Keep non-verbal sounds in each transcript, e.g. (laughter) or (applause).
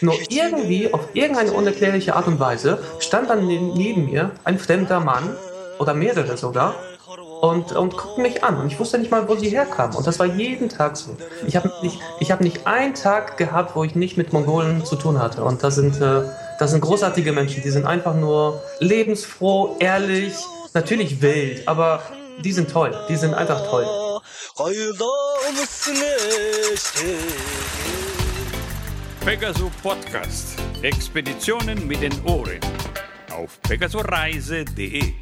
Nur irgendwie, auf irgendeine unerklärliche Art und Weise, stand dann neben mir ein fremder Mann oder mehrere sogar und, und guckten mich an. Und ich wusste nicht mal, wo sie herkamen. Und das war jeden Tag so. Ich habe nicht, hab nicht einen Tag gehabt, wo ich nicht mit Mongolen zu tun hatte. Und das sind, äh, das sind großartige Menschen. Die sind einfach nur lebensfroh, ehrlich, natürlich wild, aber die sind toll. Die sind einfach toll. Pegaso Podcast. Expeditionen mit den Ohren. Auf pegasoreise.de.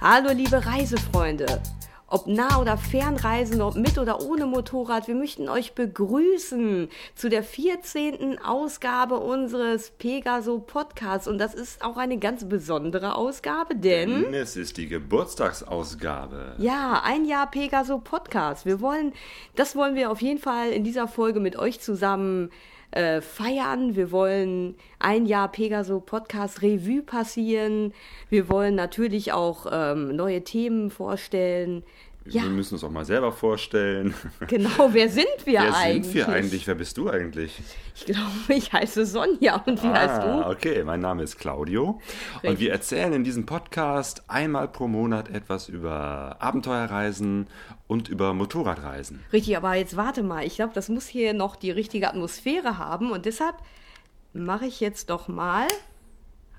Hallo liebe Reisefreunde. Ob nah- oder fernreisen, ob mit oder ohne Motorrad, wir möchten euch begrüßen zu der 14. Ausgabe unseres Pegaso Podcasts. Und das ist auch eine ganz besondere Ausgabe, denn. Es ist die Geburtstagsausgabe. Ja, ein Jahr Pegaso Podcast. Wir wollen, das wollen wir auf jeden Fall in dieser Folge mit euch zusammen äh, feiern. Wir wollen ein Jahr Pegaso Podcast Revue passieren. Wir wollen natürlich auch ähm, neue Themen vorstellen. Ja. Wir müssen uns auch mal selber vorstellen. (laughs) Genau, wer sind wir wer eigentlich? Wer sind wir eigentlich? Wer bist du eigentlich? Ich glaube, ich heiße Sonja. Und wie ah, heißt du? Okay, mein Name ist Claudio. Richtig. Und wir erzählen in diesem Podcast einmal pro Monat etwas über Abenteuerreisen und über Motorradreisen. Richtig, aber jetzt warte mal. Ich glaube, das muss hier noch die richtige Atmosphäre haben. Und deshalb mache ich jetzt doch mal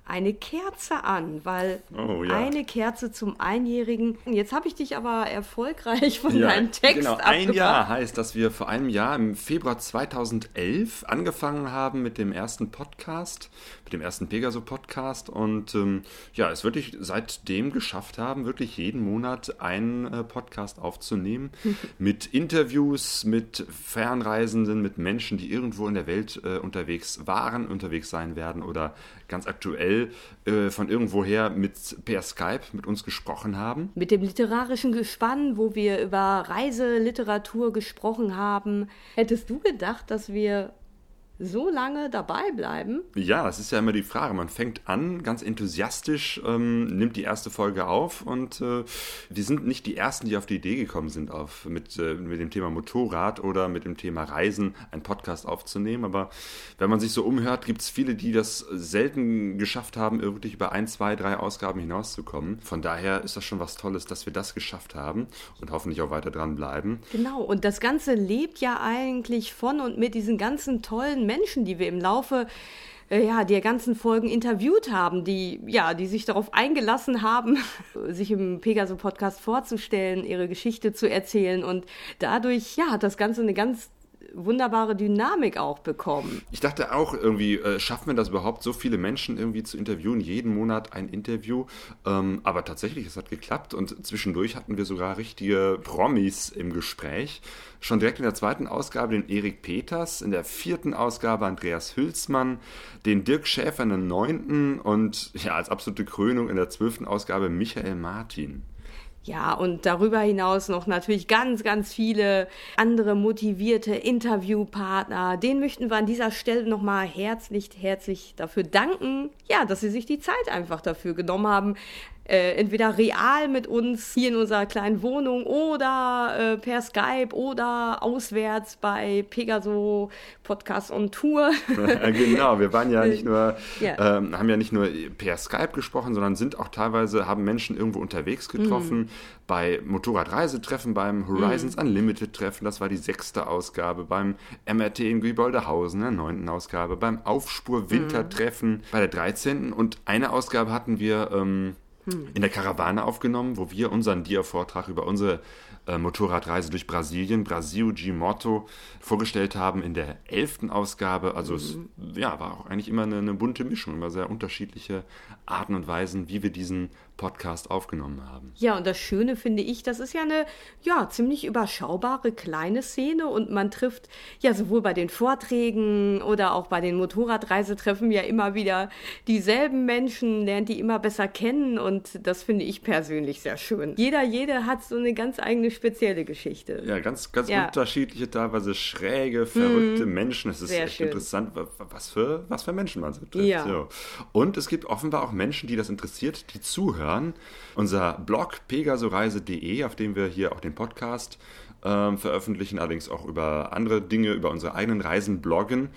eine Kerze an, weil oh, ja. eine Kerze zum Einjährigen. Jetzt habe ich dich aber erfolgreich von ja, deinem Text genau. abgebracht. Ein Jahr heißt, dass wir vor einem Jahr im Februar 2011 angefangen haben mit dem ersten Podcast, mit dem ersten Pegaso-Podcast und ähm, ja, es wirklich seitdem geschafft haben, wirklich jeden Monat einen äh, Podcast aufzunehmen (laughs) mit Interviews, mit Fernreisenden, mit Menschen, die irgendwo in der Welt äh, unterwegs waren, unterwegs sein werden oder ganz aktuell äh, von irgendwoher mit per Skype mit uns gesprochen haben. Mit dem literarischen Gespann, wo wir über Reiseliteratur gesprochen haben. Hättest du gedacht, dass wir so lange dabei bleiben? Ja, das ist ja immer die Frage. Man fängt an, ganz enthusiastisch, ähm, nimmt die erste Folge auf und äh, wir sind nicht die Ersten, die auf die Idee gekommen sind, auf, mit, äh, mit dem Thema Motorrad oder mit dem Thema Reisen einen Podcast aufzunehmen. Aber wenn man sich so umhört, gibt es viele, die das selten geschafft haben, wirklich über ein, zwei, drei Ausgaben hinauszukommen. Von daher ist das schon was Tolles, dass wir das geschafft haben und hoffentlich auch weiter dranbleiben. Genau, und das Ganze lebt ja eigentlich von und mit diesen ganzen tollen Menschen, die wir im Laufe äh, ja, der ganzen Folgen interviewt haben, die, ja, die sich darauf eingelassen haben, (laughs) sich im Pegaso-Podcast vorzustellen, ihre Geschichte zu erzählen. Und dadurch, ja, hat das Ganze eine ganz wunderbare Dynamik auch bekommen. Ich dachte auch irgendwie, äh, schaffen wir das überhaupt, so viele Menschen irgendwie zu interviewen, jeden Monat ein Interview. Ähm, aber tatsächlich, es hat geklappt und zwischendurch hatten wir sogar richtige Promis im Gespräch. Schon direkt in der zweiten Ausgabe den Erik Peters, in der vierten Ausgabe Andreas Hülsmann, den Dirk Schäfer in der neunten und ja, als absolute Krönung in der zwölften Ausgabe Michael Martin. Ja, und darüber hinaus noch natürlich ganz, ganz viele andere motivierte Interviewpartner. Den möchten wir an dieser Stelle nochmal herzlich, herzlich dafür danken, ja, dass sie sich die Zeit einfach dafür genommen haben, äh, entweder real mit uns hier in unserer kleinen Wohnung oder äh, per Skype oder auswärts bei Pegaso Podcast on Tour. (laughs) genau, wir waren ja nicht nur, ja. Ähm, haben ja nicht nur per Skype gesprochen, sondern sind auch teilweise, haben Menschen irgendwo unterwegs getroffen, mhm. bei Motorradreisetreffen, beim Horizons mhm. Unlimited Treffen, das war die sechste Ausgabe, beim MRT in Gübolderhausen, der neunten Ausgabe, beim Aufspur Wintertreffen mhm. bei der 13. und eine Ausgabe hatten wir ähm, in der Karawane aufgenommen, wo wir unseren Dia-Vortrag über unsere äh, Motorradreise durch Brasilien, Brasil G-Motto, vorgestellt haben in der elften Ausgabe. Also mhm. es ja, war auch eigentlich immer eine, eine bunte Mischung, immer sehr unterschiedliche Arten und Weisen, wie wir diesen Podcast aufgenommen haben. Ja, und das Schöne finde ich, das ist ja eine ja, ziemlich überschaubare kleine Szene und man trifft ja sowohl bei den Vorträgen oder auch bei den Motorradreisetreffen ja immer wieder dieselben Menschen, lernt die immer besser kennen und das finde ich persönlich sehr schön. Jeder, jede hat so eine ganz eigene spezielle Geschichte. Ja, ganz, ganz ja. unterschiedliche, teilweise schräge, verrückte mhm. Menschen. Es ist sehr echt schön. interessant, was für, was für Menschen man so trifft. Ja. So. Und es gibt offenbar auch Menschen, die das interessiert, die zuhören hören. Unser Blog pegasoreise.de, auf dem wir hier auch den Podcast ähm, veröffentlichen, allerdings auch über andere Dinge, über unsere eigenen Reisen bloggen.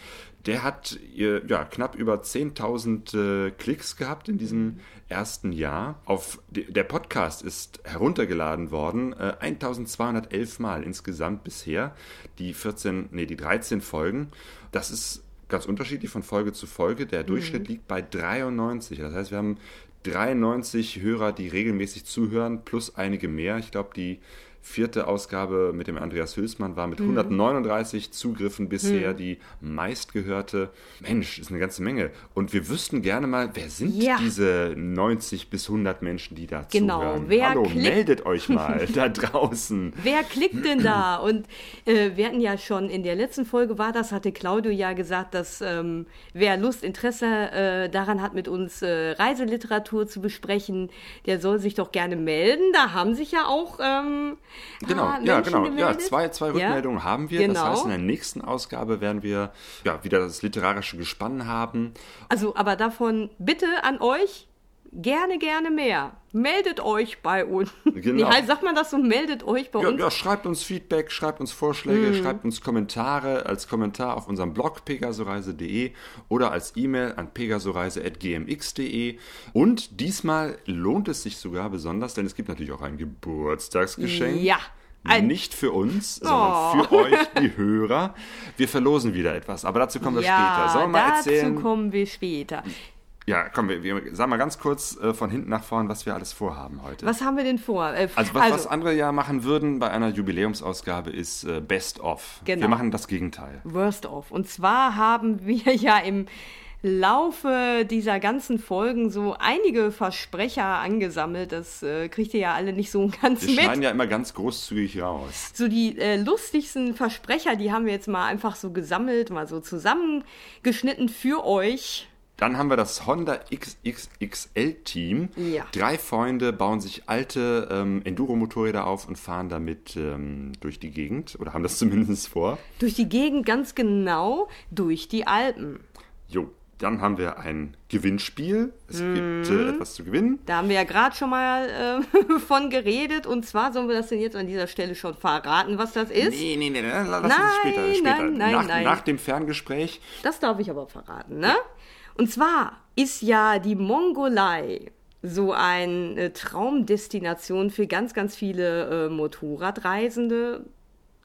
Der hat ja, knapp über 10.000 äh, Klicks gehabt in diesem ersten Jahr. Auf, der Podcast ist heruntergeladen worden, äh, 1211 Mal insgesamt bisher. Die 14, nee, die 13 Folgen. Das ist ganz unterschiedlich von Folge zu Folge. Der Durchschnitt mhm. liegt bei 93. Das heißt, wir haben 93 Hörer, die regelmäßig zuhören, plus einige mehr. Ich glaube, die vierte Ausgabe mit dem Andreas Hülsmann war mit 139 mhm. Zugriffen bisher mhm. die meistgehörte. Mensch, ist eine ganze Menge. Und wir wüssten gerne mal, wer sind ja. diese 90 bis 100 Menschen, die da genau. zuhören? Wer Hallo, meldet euch (laughs) mal da draußen. Wer klickt denn da? Und äh, wir hatten ja schon in der letzten Folge war das, hatte Claudio ja gesagt, dass ähm, wer Lust, Interesse äh, daran hat, mit uns äh, Reiseliteratur zu besprechen, der soll sich doch gerne melden. Da haben sich ja auch ähm, Genau, ah, ja, genau. Ja, zwei, zwei Rückmeldungen ja? haben wir. Genau. Das heißt, in der nächsten Ausgabe werden wir ja, wieder das literarische Gespann haben. Also, aber davon bitte an euch gerne, gerne mehr. Meldet euch bei uns. (laughs) Genau. Nee, sagt man das so? Meldet euch bei ja, uns. Ja, schreibt uns Feedback, schreibt uns Vorschläge, mm. schreibt uns Kommentare als Kommentar auf unserem Blog pegasoreise.de oder als E-Mail an pegasoreise.gmx.de. Und diesmal lohnt es sich sogar besonders, denn es gibt natürlich auch ein Geburtstagsgeschenk. Ja. Ein nicht für uns, sondern oh. für (laughs) euch, die Hörer. Wir verlosen wieder etwas, aber dazu kommen wir ja, später. Sollen wir mal erzählen? Dazu kommen wir später. Ja, komm, wir, wir sagen mal ganz kurz äh, von hinten nach vorn, was wir alles vorhaben heute. Was haben wir denn vor? Äh, also, was, also, was andere ja machen würden bei einer Jubiläumsausgabe ist äh, Best of. Genau. Wir machen das Gegenteil. Worst of. Und zwar haben wir ja im Laufe dieser ganzen Folgen so einige Versprecher angesammelt. Das äh, kriegt ihr ja alle nicht so (laughs) ganz wir mit. Wir schneiden ja immer ganz großzügig raus. So die äh, lustigsten Versprecher, die haben wir jetzt mal einfach so gesammelt, mal so zusammengeschnitten für euch. Dann haben wir das Honda XXXL-Team. Ja. Drei Freunde bauen sich alte ähm, Enduro-Motorräder auf und fahren damit ähm, durch die Gegend oder haben das (laughs) zumindest vor. Durch die Gegend ganz genau, durch die Alpen. Jo. Dann haben wir ein Gewinnspiel. Es mhm. gibt äh, etwas zu gewinnen. Da haben wir ja gerade schon mal äh, (laughs) von geredet. Und zwar sollen wir das denn jetzt an dieser Stelle schon verraten, was das ist? Nee, nee, nee, lass nein, uns später, später. Nein, nein, nach, nein. nach dem Ferngespräch. Das darf ich aber verraten, ne? Ja. Und zwar ist ja die Mongolei so eine Traumdestination für ganz, ganz viele äh, Motorradreisende.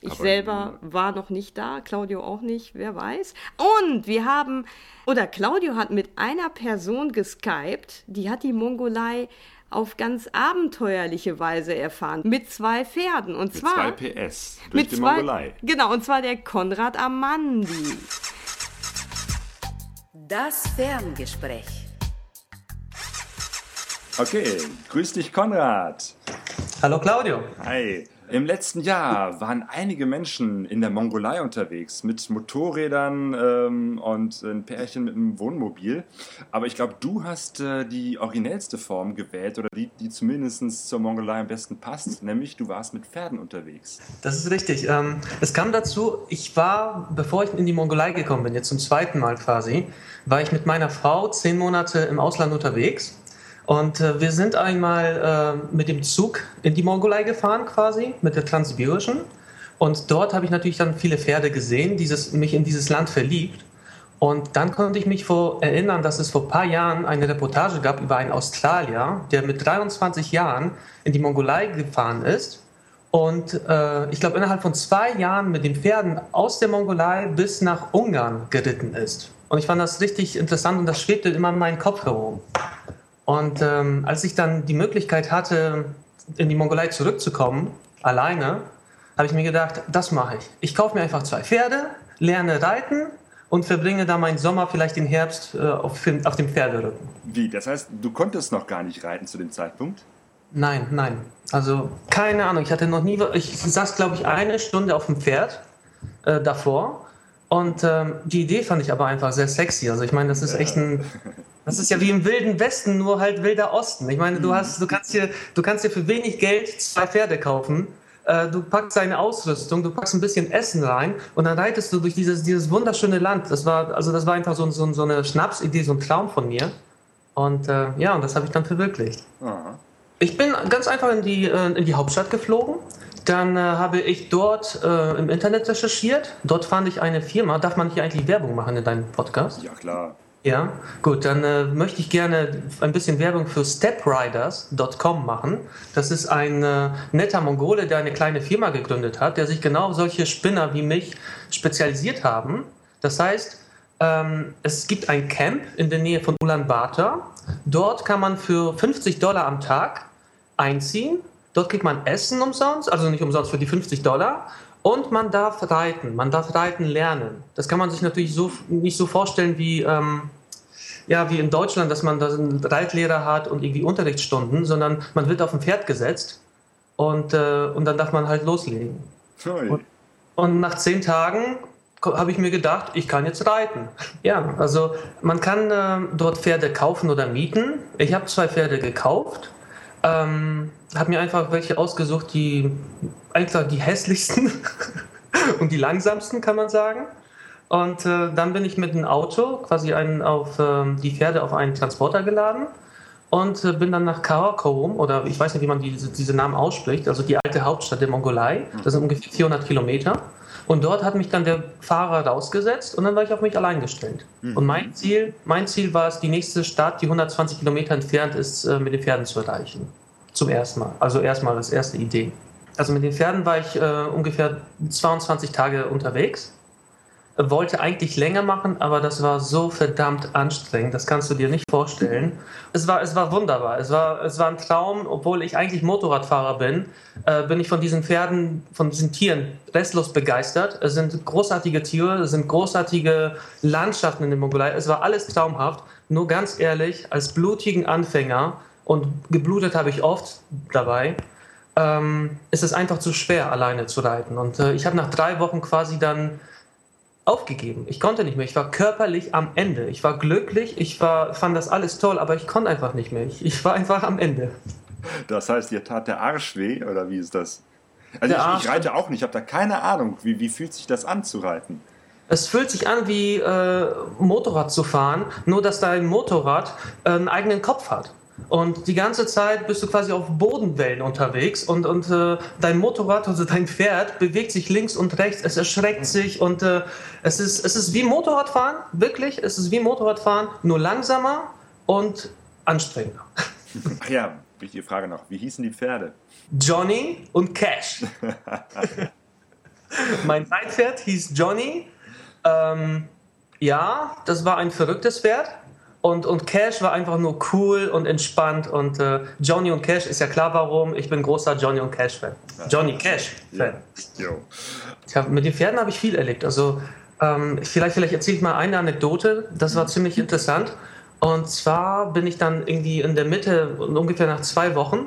Ich Aber selber war noch nicht da, Claudio auch nicht, wer weiß. Und wir haben, oder Claudio hat mit einer Person geskypt, die hat die Mongolei auf ganz abenteuerliche Weise erfahren. Mit zwei Pferden. Und mit zwar. Mit zwei PS. Durch mit die zwei, Mongolei. Genau, und zwar der Konrad Amandi. Das Ferngespräch. Okay, grüß dich Konrad. Hallo Claudio. Hi. Im letzten Jahr waren einige Menschen in der Mongolei unterwegs mit Motorrädern ähm, und ein Pärchen mit einem Wohnmobil. Aber ich glaube, du hast äh, die originellste Form gewählt oder die, die zumindest zur Mongolei am besten passt, nämlich du warst mit Pferden unterwegs. Das ist richtig. Ähm, es kam dazu, ich war, bevor ich in die Mongolei gekommen bin, jetzt zum zweiten Mal quasi, war ich mit meiner Frau zehn Monate im Ausland unterwegs und äh, wir sind einmal äh, mit dem Zug in die Mongolei gefahren, quasi, mit der Transsibirischen. Und dort habe ich natürlich dann viele Pferde gesehen, dieses, mich in dieses Land verliebt. Und dann konnte ich mich vor, erinnern, dass es vor ein paar Jahren eine Reportage gab über einen Australier, der mit 23 Jahren in die Mongolei gefahren ist. Und äh, ich glaube, innerhalb von zwei Jahren mit den Pferden aus der Mongolei bis nach Ungarn geritten ist. Und ich fand das richtig interessant und das schwebte immer in meinen Kopf herum. Und ähm, als ich dann die Möglichkeit hatte, in die Mongolei zurückzukommen, alleine, habe ich mir gedacht, das mache ich. Ich kaufe mir einfach zwei Pferde, lerne reiten und verbringe da meinen Sommer, vielleicht den Herbst, äh, auf, auf dem Pferderücken. Wie? Das heißt, du konntest noch gar nicht reiten zu dem Zeitpunkt? Nein, nein. Also keine Ahnung. Ich hatte noch nie. Ich saß, glaube ich, eine Stunde auf dem Pferd äh, davor. Und ähm, die Idee fand ich aber einfach sehr sexy. Also ich meine, das ist echt ein Das ist ja wie im Wilden Westen, nur halt Wilder Osten. Ich meine, du mhm. hast, du kannst dir, du kannst dir für wenig Geld zwei Pferde kaufen. Äh, du packst deine Ausrüstung, du packst ein bisschen Essen rein und dann reitest du durch dieses, dieses wunderschöne Land. Das war, also das war einfach so, so, so eine Schnapsidee, so ein Traum von mir. Und äh, ja, und das habe ich dann verwirklicht. Aha. Ich bin ganz einfach in die, äh, in die Hauptstadt geflogen dann äh, habe ich dort äh, im Internet recherchiert. Dort fand ich eine Firma. Darf man hier eigentlich Werbung machen in deinem Podcast? Ja, klar. Ja, gut, dann äh, möchte ich gerne ein bisschen Werbung für stepriders.com machen. Das ist ein äh, netter Mongole, der eine kleine Firma gegründet hat, der sich genau auf solche Spinner wie mich spezialisiert haben. Das heißt, ähm, es gibt ein Camp in der Nähe von Ulaanbaatar. Dort kann man für 50 Dollar am Tag einziehen. Dort kriegt man Essen umsonst, also nicht umsonst für die 50 Dollar. Und man darf reiten, man darf reiten lernen. Das kann man sich natürlich so, nicht so vorstellen wie, ähm, ja, wie in Deutschland, dass man da einen Reitlehrer hat und irgendwie Unterrichtsstunden, sondern man wird auf ein Pferd gesetzt und, äh, und dann darf man halt loslegen. Und, und nach zehn Tagen habe ich mir gedacht, ich kann jetzt reiten. Ja, also man kann äh, dort Pferde kaufen oder mieten. Ich habe zwei Pferde gekauft ähm, habe mir einfach welche ausgesucht, die einfach die hässlichsten (laughs) und die langsamsten, kann man sagen. Und äh, dann bin ich mit einem Auto quasi einen auf äh, die Pferde auf einen Transporter geladen und äh, bin dann nach Karakorum oder ich weiß nicht, wie man diese, diese Namen ausspricht, also die alte Hauptstadt der Mongolei. Das sind ungefähr 400 Kilometer. Und dort hat mich dann der Fahrer rausgesetzt und dann war ich auf mich allein gestellt. Mhm. Und mein Ziel, mein Ziel war es, die nächste Stadt, die 120 Kilometer entfernt ist, äh, mit den Pferden zu erreichen. Zum ersten Mal. Also erstmal als erste Idee. Also mit den Pferden war ich äh, ungefähr 22 Tage unterwegs wollte eigentlich länger machen, aber das war so verdammt anstrengend. Das kannst du dir nicht vorstellen. Es war, es war wunderbar. Es war, es war ein Traum, obwohl ich eigentlich Motorradfahrer bin, äh, bin ich von diesen Pferden, von diesen Tieren restlos begeistert. Es sind großartige Tiere, es sind großartige Landschaften in der Mongolei. Es war alles traumhaft. Nur ganz ehrlich, als blutigen Anfänger und geblutet habe ich oft dabei. Ähm, ist es einfach zu schwer, alleine zu reiten. Und äh, ich habe nach drei Wochen quasi dann aufgegeben. Ich konnte nicht mehr. Ich war körperlich am Ende. Ich war glücklich, ich war, fand das alles toll, aber ich konnte einfach nicht mehr. Ich, ich war einfach am Ende. Das heißt, dir tat der Arsch weh oder wie ist das? Also ich, ich, reite auch nicht, ich habe da keine Ahnung. Wie, wie fühlt sich das an zu reiten? Es fühlt sich an wie äh, Motorrad zu fahren, nur dass dein Motorrad äh, einen eigenen Kopf hat. Und die ganze Zeit bist du quasi auf Bodenwellen unterwegs und, und äh, dein Motorrad, also dein Pferd, bewegt sich links und rechts, es erschreckt sich und äh, es, ist, es ist wie Motorradfahren, wirklich, es ist wie Motorradfahren, nur langsamer und anstrengender. Ach ja, wichtige Frage noch, wie hießen die Pferde? Johnny und Cash. (laughs) mein Reitpferd hieß Johnny. Ähm, ja, das war ein verrücktes Pferd. Und, und Cash war einfach nur cool und entspannt. Und äh, Johnny und Cash ist ja klar, warum. Ich bin großer Johnny und Cash-Fan. Johnny Cash-Fan. Ja. mit den Pferden habe ich viel erlebt. Also ähm, vielleicht, vielleicht erzähle ich mal eine Anekdote. Das war ziemlich interessant. Und zwar bin ich dann irgendwie in der Mitte, ungefähr nach zwei Wochen,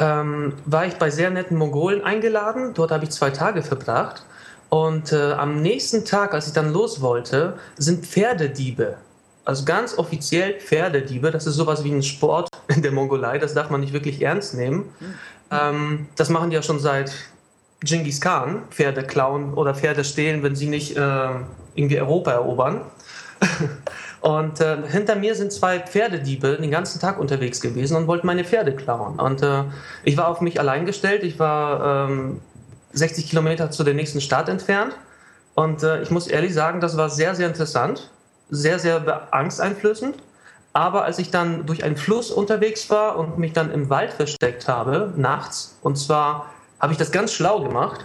ähm, war ich bei sehr netten Mongolen eingeladen. Dort habe ich zwei Tage verbracht. Und äh, am nächsten Tag, als ich dann los wollte, sind Pferdediebe also ganz offiziell Pferdediebe, das ist sowas wie ein Sport in (laughs) der Mongolei, das darf man nicht wirklich ernst nehmen. Ähm, das machen die ja schon seit Genghis Khan, Pferde klauen oder Pferde stehlen, wenn sie nicht äh, irgendwie Europa erobern. (laughs) Und äh, hinter mir sind zwei Pferdediebe den ganzen Tag unterwegs gewesen und wollten meine Pferde klauen. Und äh, ich war auf mich allein gestellt. Ich war ähm, 60 Kilometer zu der nächsten Stadt entfernt. Und äh, ich muss ehrlich sagen, das war sehr, sehr interessant sehr, sehr angsteinflößend. Aber als ich dann durch einen Fluss unterwegs war und mich dann im Wald versteckt habe, nachts, und zwar habe ich das ganz schlau gemacht,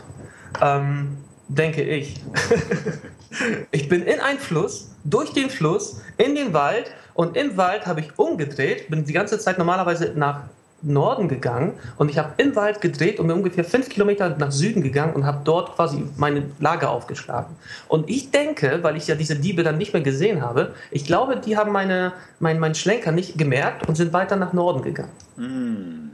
ähm, denke ich. (laughs) ich bin in einen Fluss, durch den Fluss, in den Wald und im Wald habe ich umgedreht, bin die ganze Zeit normalerweise nach Norden gegangen und ich habe im Wald gedreht und bin ungefähr fünf Kilometer nach Süden gegangen und habe dort quasi meine Lager aufgeschlagen. Und ich denke, weil ich ja diese Diebe dann nicht mehr gesehen habe, ich glaube, die haben meine, mein, meinen Schlenker nicht gemerkt und sind weiter nach Norden gegangen. Mm.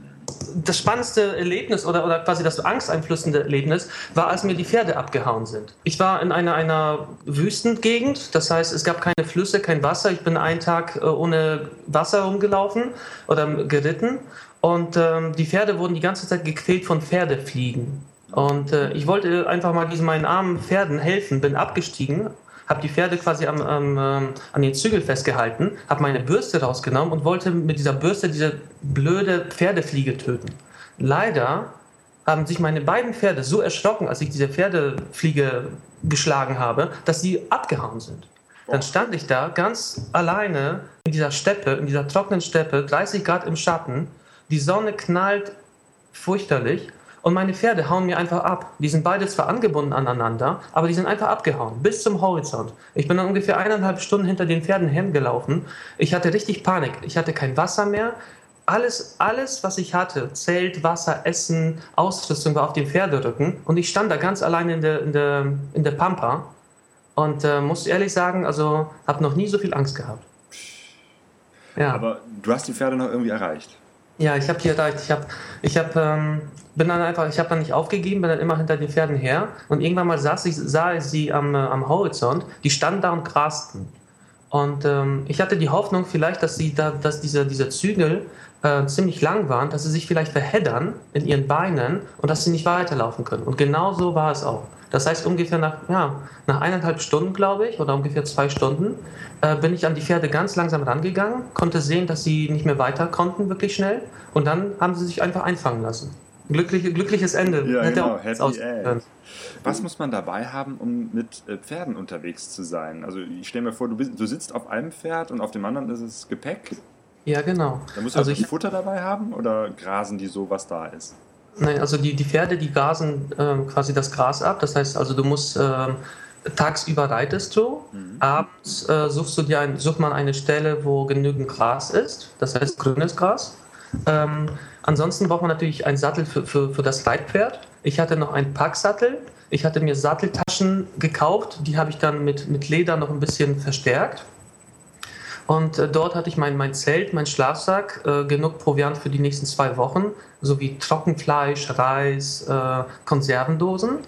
Das spannendste Erlebnis oder, oder quasi das angsteinflößende Erlebnis war, als mir die Pferde abgehauen sind. Ich war in einer, einer Wüstengegend, das heißt, es gab keine Flüsse, kein Wasser. Ich bin einen Tag äh, ohne Wasser rumgelaufen oder geritten und ähm, die Pferde wurden die ganze Zeit gequält von Pferdefliegen. Und äh, ich wollte einfach mal diesen meinen armen Pferden helfen, bin abgestiegen, habe die Pferde quasi am, am, ähm, an den Zügel festgehalten, habe meine Bürste rausgenommen und wollte mit dieser Bürste diese blöde Pferdefliege töten. Leider haben sich meine beiden Pferde so erschrocken, als ich diese Pferdefliege geschlagen habe, dass sie abgehauen sind. Dann stand ich da ganz alleine in dieser Steppe, in dieser trockenen Steppe, 30 Grad im Schatten. Die Sonne knallt fürchterlich und meine Pferde hauen mir einfach ab. Die sind beide zwar angebunden aneinander, aber die sind einfach abgehauen, bis zum Horizont. Ich bin dann ungefähr eineinhalb Stunden hinter den Pferden hergelaufen. Ich hatte richtig Panik. Ich hatte kein Wasser mehr. Alles, alles, was ich hatte, Zelt, Wasser, Essen, Ausrüstung war auf dem Pferderücken. Und ich stand da ganz allein in der, in der, in der Pampa und äh, muss ehrlich sagen, also habe noch nie so viel Angst gehabt. Ja. Aber du hast die Pferde noch irgendwie erreicht. Ja, ich habe die erreicht. Ich habe, ich habe, ähm, bin dann einfach, ich habe dann nicht aufgegeben, bin dann immer hinter den Pferden her und irgendwann mal saß ich, sah ich sie am, äh, am Horizont. Die standen da und grasten. Und ähm, ich hatte die Hoffnung vielleicht, dass sie da, dass diese, diese Zügel äh, ziemlich lang waren, dass sie sich vielleicht verheddern in ihren Beinen und dass sie nicht weiterlaufen können. Und genau so war es auch. Das heißt, ungefähr nach, ja, nach eineinhalb Stunden, glaube ich, oder ungefähr zwei Stunden, äh, bin ich an die Pferde ganz langsam rangegangen, konnte sehen, dass sie nicht mehr weiter konnten, wirklich schnell. Und dann haben sie sich einfach einfangen lassen. Glücklich, glückliches Ende. Ja, Hätte genau, Happy End. Was muss man dabei haben, um mit äh, Pferden unterwegs zu sein? Also ich stelle mir vor, du, bist, du sitzt auf einem Pferd und auf dem anderen ist es Gepäck. Ja, genau. Da musst du also Futter dabei haben oder grasen die so, was da ist? Nein, also die, die Pferde, die grasen äh, quasi das Gras ab. Das heißt also, du musst äh, tagsüber reitest du, mhm. abends äh, suchst du dir ein, sucht man eine Stelle, wo genügend Gras ist, das heißt grünes Gras. Ähm, ansonsten braucht man natürlich einen Sattel für, für, für das Reitpferd. Ich hatte noch einen Packsattel. Ich hatte mir Satteltaschen gekauft, die habe ich dann mit, mit Leder noch ein bisschen verstärkt. Und äh, dort hatte ich mein, mein Zelt, mein Schlafsack, äh, genug Proviant für die nächsten zwei Wochen, sowie Trockenfleisch, Reis, äh, Konservendosen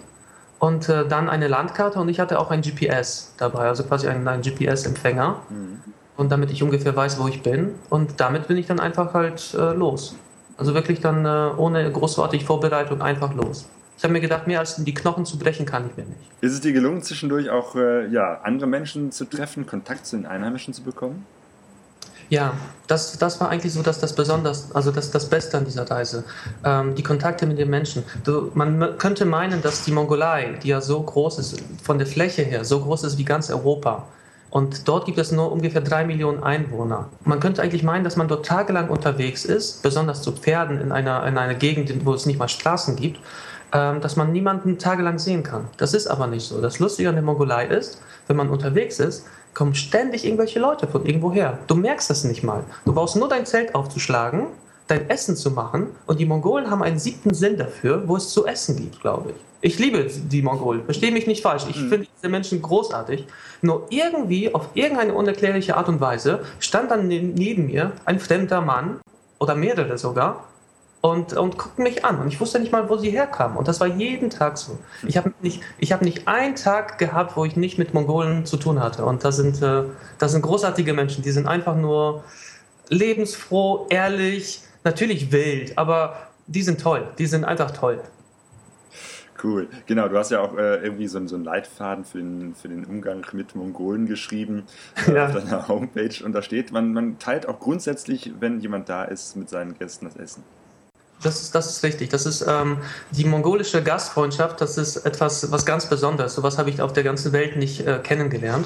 und äh, dann eine Landkarte und ich hatte auch ein GPS dabei, also quasi einen, einen GPS-Empfänger. Mhm. Und damit ich ungefähr weiß, wo ich bin. Und damit bin ich dann einfach halt äh, los. Also wirklich dann äh, ohne großartige Vorbereitung einfach los. Ich habe mir gedacht, mehr als die Knochen zu brechen kann ich mir nicht. Ist es dir gelungen, zwischendurch auch äh, ja, andere Menschen zu treffen, Kontakt zu den Einheimischen zu bekommen? Ja, das, das war eigentlich so dass das Besonders, also das, das Beste an dieser Reise. Ähm, die Kontakte mit den Menschen. Du, man könnte meinen, dass die Mongolei, die ja so groß ist, von der Fläche her, so groß ist wie ganz Europa. Und dort gibt es nur ungefähr drei Millionen Einwohner. Man könnte eigentlich meinen, dass man dort tagelang unterwegs ist, besonders zu Pferden in einer, in einer Gegend, wo es nicht mal Straßen gibt dass man niemanden tagelang sehen kann. Das ist aber nicht so. Das Lustige an der Mongolei ist, wenn man unterwegs ist, kommen ständig irgendwelche Leute von irgendwo her. Du merkst das nicht mal. Du brauchst nur dein Zelt aufzuschlagen, dein Essen zu machen und die Mongolen haben einen siebten Sinn dafür, wo es zu essen gibt, glaube ich. Ich liebe die Mongolen, verstehe mich nicht falsch. Ich mhm. finde diese Menschen großartig. Nur irgendwie, auf irgendeine unerklärliche Art und Weise, stand dann neben mir ein fremder Mann oder mehrere sogar und, und guckten mich an. Und ich wusste nicht mal, wo sie herkamen. Und das war jeden Tag so. Ich habe nicht, hab nicht einen Tag gehabt, wo ich nicht mit Mongolen zu tun hatte. Und das sind, äh, das sind großartige Menschen. Die sind einfach nur lebensfroh, ehrlich, natürlich wild, aber die sind toll. Die sind einfach toll. Cool. Genau, du hast ja auch äh, irgendwie so, so einen Leitfaden für den, für den Umgang mit Mongolen geschrieben äh, ja. auf deiner Homepage. Und da steht, man, man teilt auch grundsätzlich, wenn jemand da ist, mit seinen Gästen das Essen. Das ist, das ist richtig. Das ist ähm, die mongolische Gastfreundschaft, das ist etwas was ganz Besonderes. Sowas habe ich auf der ganzen Welt nicht äh, kennengelernt.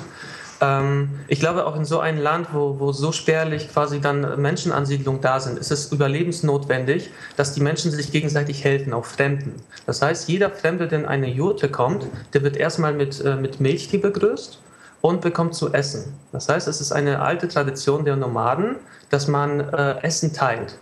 Ähm, ich glaube, auch in so einem Land, wo, wo so spärlich quasi dann Menschenansiedlungen da sind, ist es überlebensnotwendig, dass die Menschen sich gegenseitig helfen, auch Fremden. Das heißt, jeder Fremde, der in eine Jurte kommt, der wird erstmal mit, äh, mit Milchtee begrüßt und bekommt zu essen. Das heißt, es ist eine alte Tradition der Nomaden, dass man äh, Essen teilt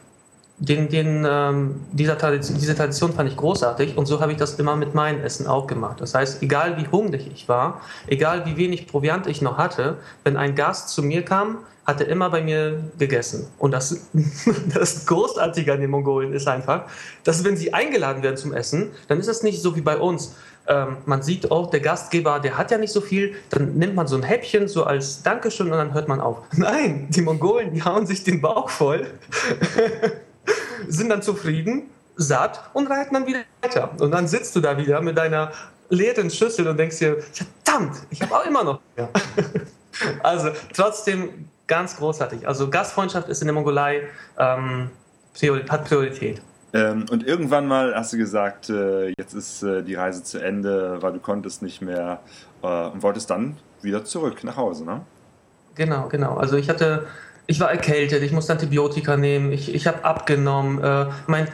den, den, ähm, dieser Tradition, diese Tradition fand ich großartig und so habe ich das immer mit meinem Essen auch gemacht. Das heißt, egal wie hungrig ich war, egal wie wenig Proviant ich noch hatte, wenn ein Gast zu mir kam, hat er immer bei mir gegessen. Und das, (laughs) das Großartige an den Mongolen ist einfach, dass wenn sie eingeladen werden zum Essen, dann ist das nicht so wie bei uns. Ähm, man sieht auch, der Gastgeber, der hat ja nicht so viel, dann nimmt man so ein Häppchen so als Dankeschön und dann hört man auf. Nein, die Mongolen, die hauen sich den Bauch voll. (laughs) sind dann zufrieden, satt und reiten dann wieder weiter. Und dann sitzt du da wieder mit deiner leeren Schüssel und denkst dir, verdammt, ich habe auch immer noch mehr. (laughs) also trotzdem ganz großartig. Also Gastfreundschaft ist in der Mongolei, ähm, hat Priorität. Ähm, und irgendwann mal hast du gesagt, äh, jetzt ist äh, die Reise zu Ende, weil du konntest nicht mehr äh, und wolltest dann wieder zurück nach Hause, ne? Genau, genau. Also ich hatte, ich war erkältet, ich musste Antibiotika nehmen, ich, ich habe abgenommen, äh, mein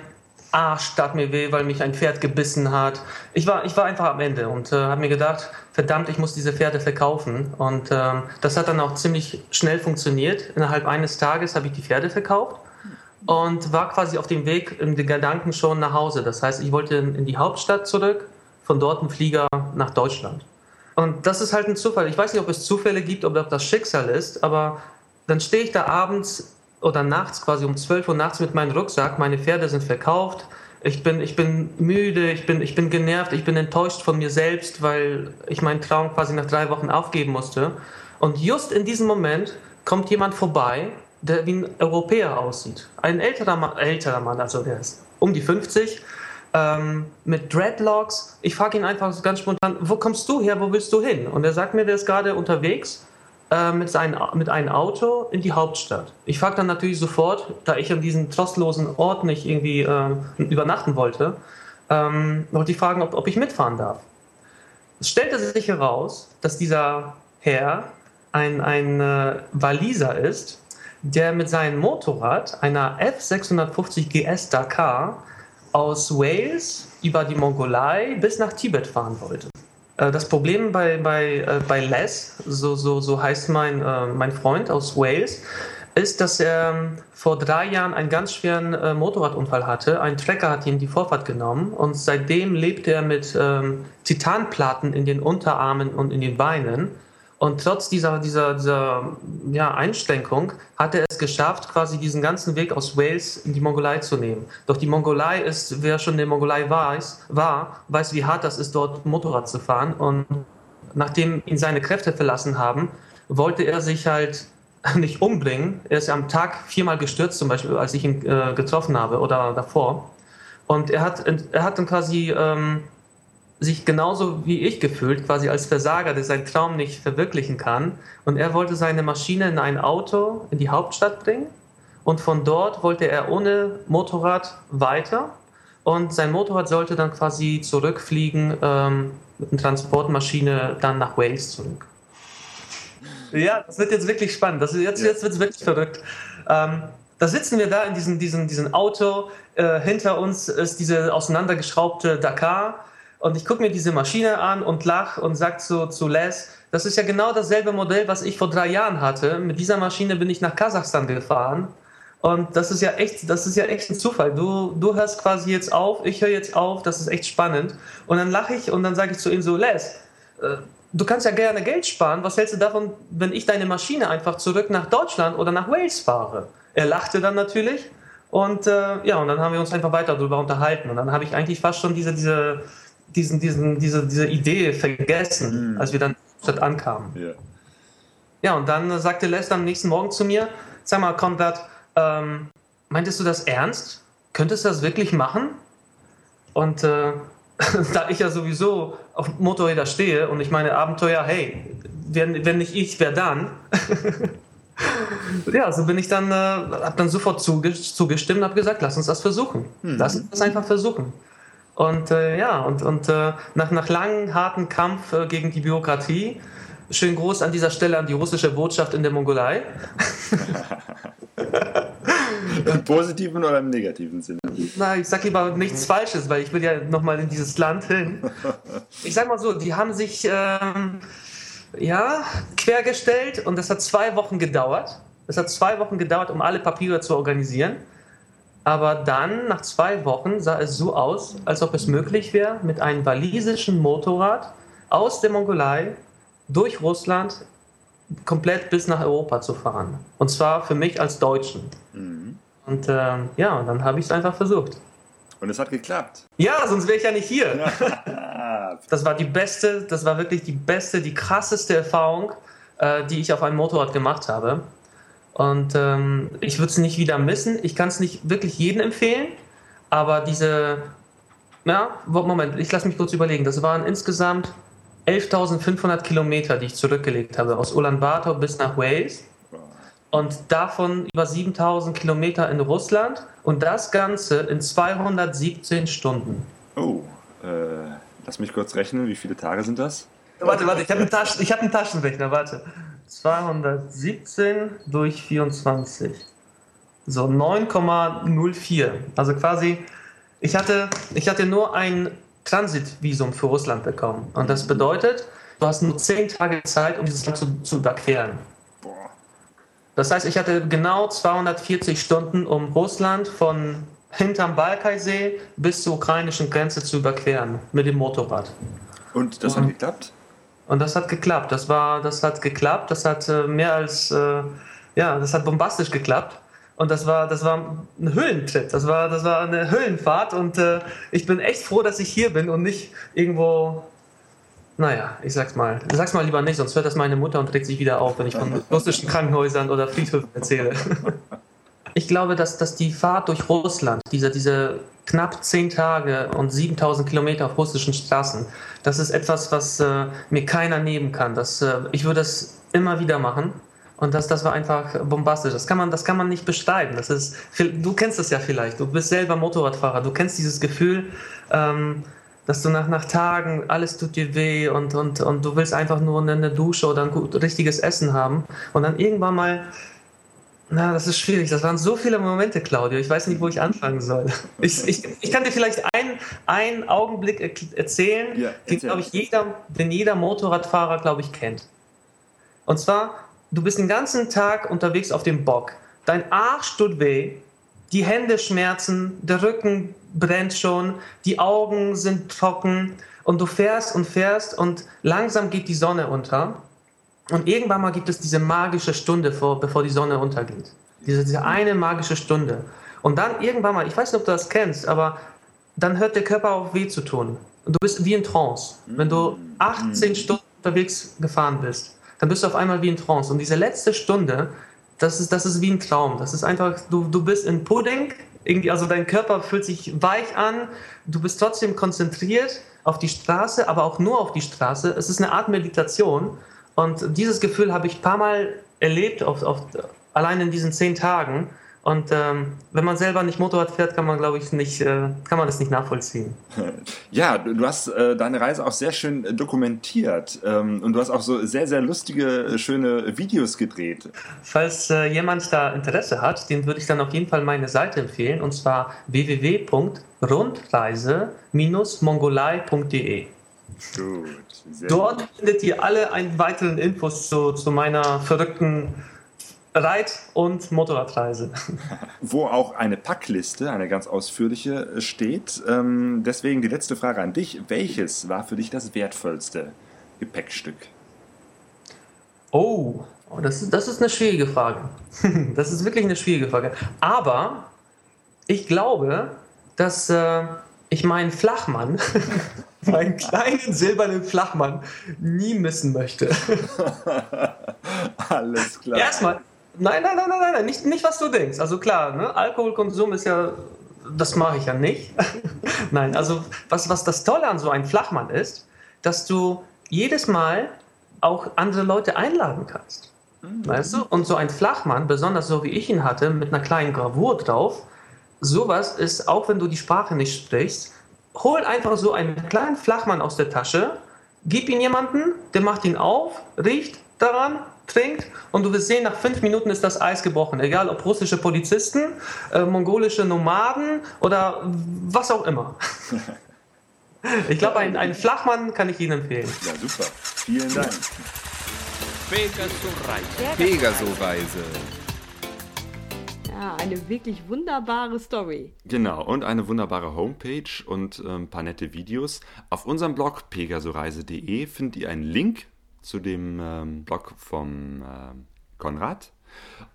Arsch tat mir weh, weil mich ein Pferd gebissen hat. Ich war, ich war einfach am Ende und äh, habe mir gedacht, verdammt, ich muss diese Pferde verkaufen. Und ähm, das hat dann auch ziemlich schnell funktioniert. Innerhalb eines Tages habe ich die Pferde verkauft und war quasi auf dem Weg in den Gedanken schon nach Hause. Das heißt, ich wollte in die Hauptstadt zurück, von dort ein Flieger nach Deutschland. Und das ist halt ein Zufall. Ich weiß nicht, ob es Zufälle gibt, ob das Schicksal ist, aber dann stehe ich da abends oder nachts quasi um 12 Uhr nachts mit meinem Rucksack, meine Pferde sind verkauft, ich bin, ich bin müde, ich bin, ich bin genervt, ich bin enttäuscht von mir selbst, weil ich meinen Traum quasi nach drei Wochen aufgeben musste. Und just in diesem Moment kommt jemand vorbei, der wie ein Europäer aussieht. Ein älterer Mann, älterer Mann also der ist um die 50, ähm, mit Dreadlocks. Ich frage ihn einfach ganz spontan, wo kommst du her, wo willst du hin? Und er sagt mir, der ist gerade unterwegs äh, mit, seinem, mit einem Auto in die Hauptstadt. Ich frage dann natürlich sofort, da ich an diesem trostlosen Ort nicht irgendwie äh, übernachten wollte, ähm, wollte ich fragen, ob, ob ich mitfahren darf. Es stellte sich heraus, dass dieser Herr ein, ein äh, Waliser ist, der mit seinem Motorrad, einer F650 GS Dakar, aus Wales über die Mongolei bis nach Tibet fahren wollte. Äh, das Problem bei, bei, äh, bei Les, so, so, so heißt mein, äh, mein Freund aus Wales, ist, dass er ähm, vor drei Jahren einen ganz schweren Motorradunfall hatte. Ein Trecker hat ihm die Vorfahrt genommen und seitdem lebt er mit ähm, Titanplatten in den Unterarmen und in den Beinen. Und trotz dieser, dieser, dieser ja, Einschränkung hat er es geschafft, quasi diesen ganzen Weg aus Wales in die Mongolei zu nehmen. Doch die Mongolei ist, wer schon in der Mongolei weiß, war, weiß, wie hart das ist, dort Motorrad zu fahren. Und nachdem ihn seine Kräfte verlassen haben, wollte er sich halt (laughs) nicht umbringen. Er ist am Tag viermal gestürzt, zum Beispiel, als ich ihn äh, getroffen habe oder davor. Und er hat, er hat dann quasi ähm, sich genauso wie ich gefühlt, quasi als Versager, der seinen Traum nicht verwirklichen kann. Und er wollte seine Maschine in ein Auto in die Hauptstadt bringen. Und von dort wollte er ohne Motorrad weiter. Und sein Motorrad sollte dann quasi zurückfliegen ähm, mit einer Transportmaschine dann nach Wales zurück. Ja, das wird jetzt wirklich spannend. Das, jetzt jetzt wird es wirklich verrückt. Ähm, da sitzen wir da in diesem, diesem, diesem Auto. Äh, hinter uns ist diese auseinandergeschraubte Dakar und ich gucke mir diese Maschine an und lache und sage zu, zu Les, das ist ja genau dasselbe Modell, was ich vor drei Jahren hatte. Mit dieser Maschine bin ich nach Kasachstan gefahren. Und das ist ja echt, das ist ja echt ein Zufall. Du, du hörst quasi jetzt auf, ich höre jetzt auf, das ist echt spannend. Und dann lache ich und dann sage ich zu ihm so, Les, äh, du kannst ja gerne Geld sparen. Was hältst du davon, wenn ich deine Maschine einfach zurück nach Deutschland oder nach Wales fahre? Er lachte dann natürlich. Und äh, ja, und dann haben wir uns einfach weiter darüber unterhalten. Und dann habe ich eigentlich fast schon diese, diese, diesen, diesen, diese, diese Idee vergessen, mhm. als wir dann statt ankamen. Yeah. Ja, und dann sagte Les am nächsten Morgen zu mir, sag mal, Konrad, ähm, meintest du das ernst? Könntest du das wirklich machen? Und äh, (laughs) da ich ja sowieso auf Motorräder stehe und ich meine Abenteuer, hey, wenn, wenn nicht ich, wer dann? (laughs) ja, so bin ich dann, äh, hab dann sofort zugestimmt und habe gesagt, lass uns das versuchen. Mhm. Lass uns das einfach versuchen. Und äh, ja, und, und äh, nach, nach langem, harten Kampf äh, gegen die Bürokratie, schön groß an dieser Stelle an die russische Botschaft in der Mongolei. (laughs) Im positiven oder im negativen Sinne? Na, ich sag lieber nichts Falsches, weil ich will ja nochmal in dieses Land hin. Ich sag mal so, die haben sich ähm, ja quergestellt und das hat zwei Wochen gedauert. Es hat zwei Wochen gedauert, um alle Papiere zu organisieren. Aber dann, nach zwei Wochen, sah es so aus, als ob es möglich wäre, mit einem walisischen Motorrad aus der Mongolei durch Russland komplett bis nach Europa zu fahren. Und zwar für mich als Deutschen. Mhm. Und äh, ja, dann habe ich es einfach versucht. Und es hat geklappt. Ja, sonst wäre ich ja nicht hier. (laughs) (laughs) das war die beste, das war wirklich die beste, die krasseste Erfahrung, äh, die ich auf einem Motorrad gemacht habe. Und ähm, ich würde es nicht wieder missen. Ich kann es nicht wirklich jedem empfehlen, aber diese, ja, Moment, ich lasse mich kurz überlegen. Das waren insgesamt 11.500 Kilometer, die ich zurückgelegt habe, aus Ulaanbaatar bis nach Wales. und davon über 7000 Kilometer in Russland und das Ganze in 217 Stunden. Oh, äh, lass mich kurz rechnen, wie viele Tage sind das? Warte, warte, ich habe einen, Taschen, hab einen Taschenrechner, warte. 217 durch 24. So, 9,04. Also quasi, ich hatte, ich hatte nur ein Transitvisum für Russland bekommen. Und das bedeutet, du hast nur 10 Tage Zeit, um dieses Land zu, zu überqueren. Das heißt, ich hatte genau 240 Stunden, um Russland von hinterm Balkaisee bis zur ukrainischen Grenze zu überqueren mit dem Motorrad. Und das hat geklappt? Und das hat geklappt. Das war, das hat geklappt. Das hat äh, mehr als, äh, ja, das hat bombastisch geklappt. Und das war, das war ein Höhlentritt. Das war, das war eine Höhlenfahrt. Und äh, ich bin echt froh, dass ich hier bin und nicht irgendwo naja, ich sag's mal. Sag's mal lieber nicht, sonst hört das meine Mutter und regt sich wieder auf, wenn ich von russischen Krankenhäusern oder Friedhöfen erzähle. (laughs) Ich glaube, dass, dass die Fahrt durch Russland, diese, diese knapp zehn Tage und 7000 Kilometer auf russischen Straßen, das ist etwas, was äh, mir keiner nehmen kann. Das, äh, ich würde es immer wieder machen. Und das, das war einfach bombastisch. Das kann man, das kann man nicht beschreiben. Das ist, du kennst das ja vielleicht. Du bist selber Motorradfahrer. Du kennst dieses Gefühl, ähm, dass du nach, nach Tagen, alles tut dir weh und, und, und du willst einfach nur eine Dusche oder ein gut, richtiges Essen haben. Und dann irgendwann mal, na, das ist schwierig. Das waren so viele Momente, Claudio. Ich weiß nicht, wo ich anfangen soll. Ich, ich, ich kann dir vielleicht einen Augenblick erzählen, ja, den, glaube ich, jeder, den jeder Motorradfahrer, glaube ich, kennt. Und zwar, du bist den ganzen Tag unterwegs auf dem Bock. Dein Arsch tut weh, die Hände schmerzen, der Rücken brennt schon, die Augen sind trocken und du fährst und fährst und langsam geht die Sonne unter. Und irgendwann mal gibt es diese magische Stunde, vor, bevor die Sonne untergeht. Diese, diese eine magische Stunde. Und dann irgendwann mal, ich weiß nicht, ob du das kennst, aber dann hört der Körper auf weh zu tun. Und du bist wie in Trance. Wenn du 18 Stunden unterwegs gefahren bist, dann bist du auf einmal wie in Trance. Und diese letzte Stunde, das ist, das ist wie ein Traum. Das ist einfach, du, du bist in Pudding, irgendwie, also dein Körper fühlt sich weich an, du bist trotzdem konzentriert auf die Straße, aber auch nur auf die Straße. Es ist eine Art Meditation und dieses Gefühl habe ich ein paar Mal erlebt, auf, auf, allein in diesen zehn Tagen. Und ähm, wenn man selber nicht Motorrad fährt, kann man, glaube ich, nicht, äh, kann man das nicht nachvollziehen. (laughs) Ja, du, hast äh, deine Reise auch sehr schön äh, dokumentiert ähm, und du hast auch so sehr, sehr lustige, äh, schöne Videos gedreht. Falls äh, jemand da Interesse hat, den würde ich dann auf jeden Fall meine Seite empfehlen und zwar www.rundreise-mongolei.de. Gut. Dort findet ihr alle einen weiteren Infos zu, zu meiner verrückten Reit- und Motorradreise. (laughs) Wo auch eine Packliste, eine ganz ausführliche, steht. Ähm, deswegen die letzte Frage an dich. Welches war für dich das wertvollste Gepäckstück? Oh, oh das, ist, das ist eine schwierige Frage. (laughs) das ist wirklich eine schwierige Frage. Aber ich glaube, dass äh, ich meinen Flachmann, (laughs) (laughs) meinen kleinen silbernen Flachmann, nie missen möchte. (laughs) Alles klar. Erstmal, Nein, nein, nein, nein, nein, nicht, nicht was du denkst. Also klar, ne? Alkoholkonsum ist ja, das mache ich ja nicht. (laughs) nein, also was, was das Tolle an so einem Flachmann ist, dass du jedes Mal auch andere Leute einladen kannst. Mhm. Weißt du? Und so ein Flachmann, besonders so wie ich ihn hatte, mit einer kleinen Gravur drauf, sowas ist, auch wenn du die Sprache nicht sprichst, hol einfach so einen kleinen Flachmann aus der Tasche, gib ihn jemanden, der macht ihn auf, riecht daran, trinkt und du wirst sehen, nach fünf Minuten ist das Eis gebrochen. Egal ob russische Polizisten, äh, mongolische Nomaden oder was auch immer. (laughs) Ich glaube, einen, einen Flachmann kann ich Ihnen empfehlen. Ja, super. Vielen Dank. Pegaso-Reise. Pegaso-Reise. Ja, eine wirklich wunderbare Story. Genau, und eine wunderbare Homepage und ein paar nette Videos. Auf unserem Blog pegasoreise.de findet ihr einen Link zu dem ähm, Blog vom äh, Konrad.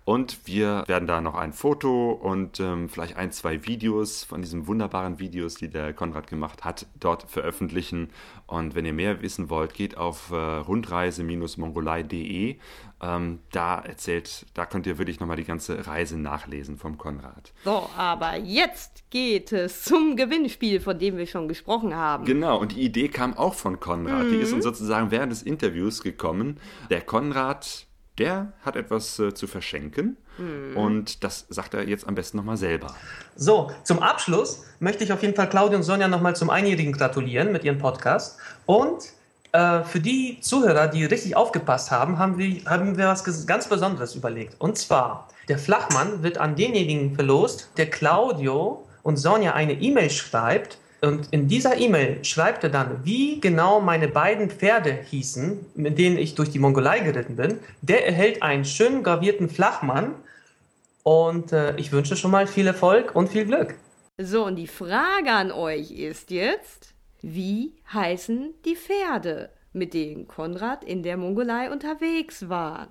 Und wir werden da noch ein Foto und ähm, vielleicht ein, zwei Videos von diesen wunderbaren Videos, die der Konrad gemacht hat, dort veröffentlichen. Und wenn ihr mehr wissen wollt, geht auf äh, rundreise-mongolei.de. Ähm, da erzählt, da könnt ihr wirklich nochmal die ganze Reise nachlesen vom Konrad. So, aber jetzt geht es zum Gewinnspiel, von dem wir schon gesprochen haben. Genau, und die Idee kam auch von Konrad. Mhm. Die ist uns sozusagen während des Interviews gekommen. Der Konrad der hat etwas äh, zu verschenken mhm. und das sagt er jetzt am besten nochmal selber. So, zum Abschluss möchte ich auf jeden Fall Claudia und Sonja nochmal zum Einjährigen gratulieren mit ihrem Podcast und äh, für die Zuhörer, die richtig aufgepasst haben, haben wir, haben wir was ganz Besonderes überlegt. Und zwar, der Flachmann wird an denjenigen verlost, der Claudio und Sonja eine E-Mail schreibt. Und in dieser E-Mail schreibt er dann, wie genau meine beiden Pferde hießen, mit denen ich durch die Mongolei geritten bin. Der erhält einen schön gravierten Flachmann. Und äh, ich wünsche schon mal viel Erfolg und viel Glück. So, und die Frage an euch ist jetzt, wie heißen die Pferde, mit denen Konrad in der Mongolei unterwegs war?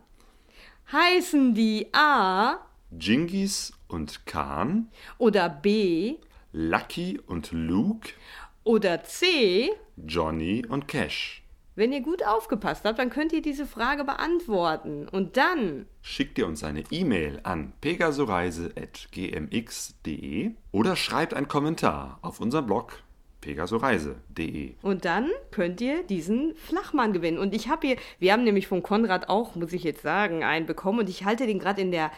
Heißen die A. Jingis und Khan? Oder B. Lucky und Luke? Oder C. Johnny und Cash? Wenn ihr gut aufgepasst habt, dann könnt ihr diese Frage beantworten. Und dann schickt ihr uns eine E-Mail an pegasoreise.gmx.de oder schreibt einen Kommentar auf unserem Blog pegasoreise.de. Und dann könnt ihr diesen Flachmann gewinnen. Und ich habe hier, wir haben nämlich von Konrad auch, muss ich jetzt sagen, einen bekommen und ich halte den gerade in der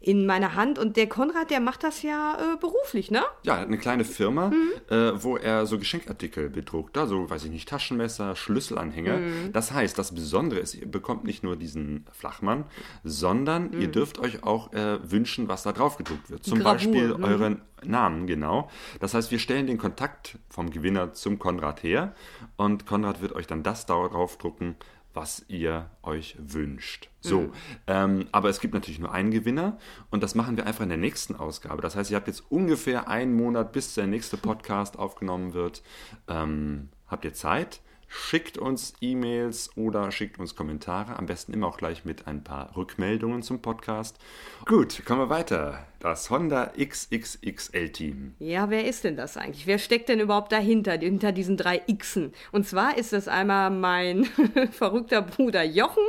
in meiner Hand und der Konrad, der macht das ja äh, beruflich, ne? Ja, eine kleine Firma, mhm. äh, wo er so Geschenkartikel bedruckt, also weiß ich nicht, Taschenmesser, Schlüsselanhänger. Mhm. Das heißt, das Besondere ist, ihr bekommt nicht nur diesen Flachmann, sondern mhm. ihr dürft euch auch äh, wünschen, was da drauf gedruckt wird. Zum Gravur, Beispiel mhm. euren Namen, genau. Das heißt, wir stellen den Kontakt vom Gewinner zum Konrad her und Konrad wird euch dann das darauf drucken, was ihr euch wünscht. So, mhm. ähm, aber es gibt natürlich nur einen Gewinner und das machen wir einfach in der nächsten Ausgabe. Das heißt, ihr habt jetzt ungefähr einen Monat, bis der nächste Podcast aufgenommen wird. Ähm, habt ihr Zeit? Schickt uns E-Mails oder schickt uns Kommentare. Am besten immer auch gleich mit ein paar Rückmeldungen zum Podcast. Gut, kommen wir weiter. Das Honda XXXL-Team. Ja, wer ist denn das eigentlich? Wer steckt denn überhaupt dahinter, hinter diesen drei Xen? Und zwar ist das einmal mein (laughs) verrückter Bruder Jochen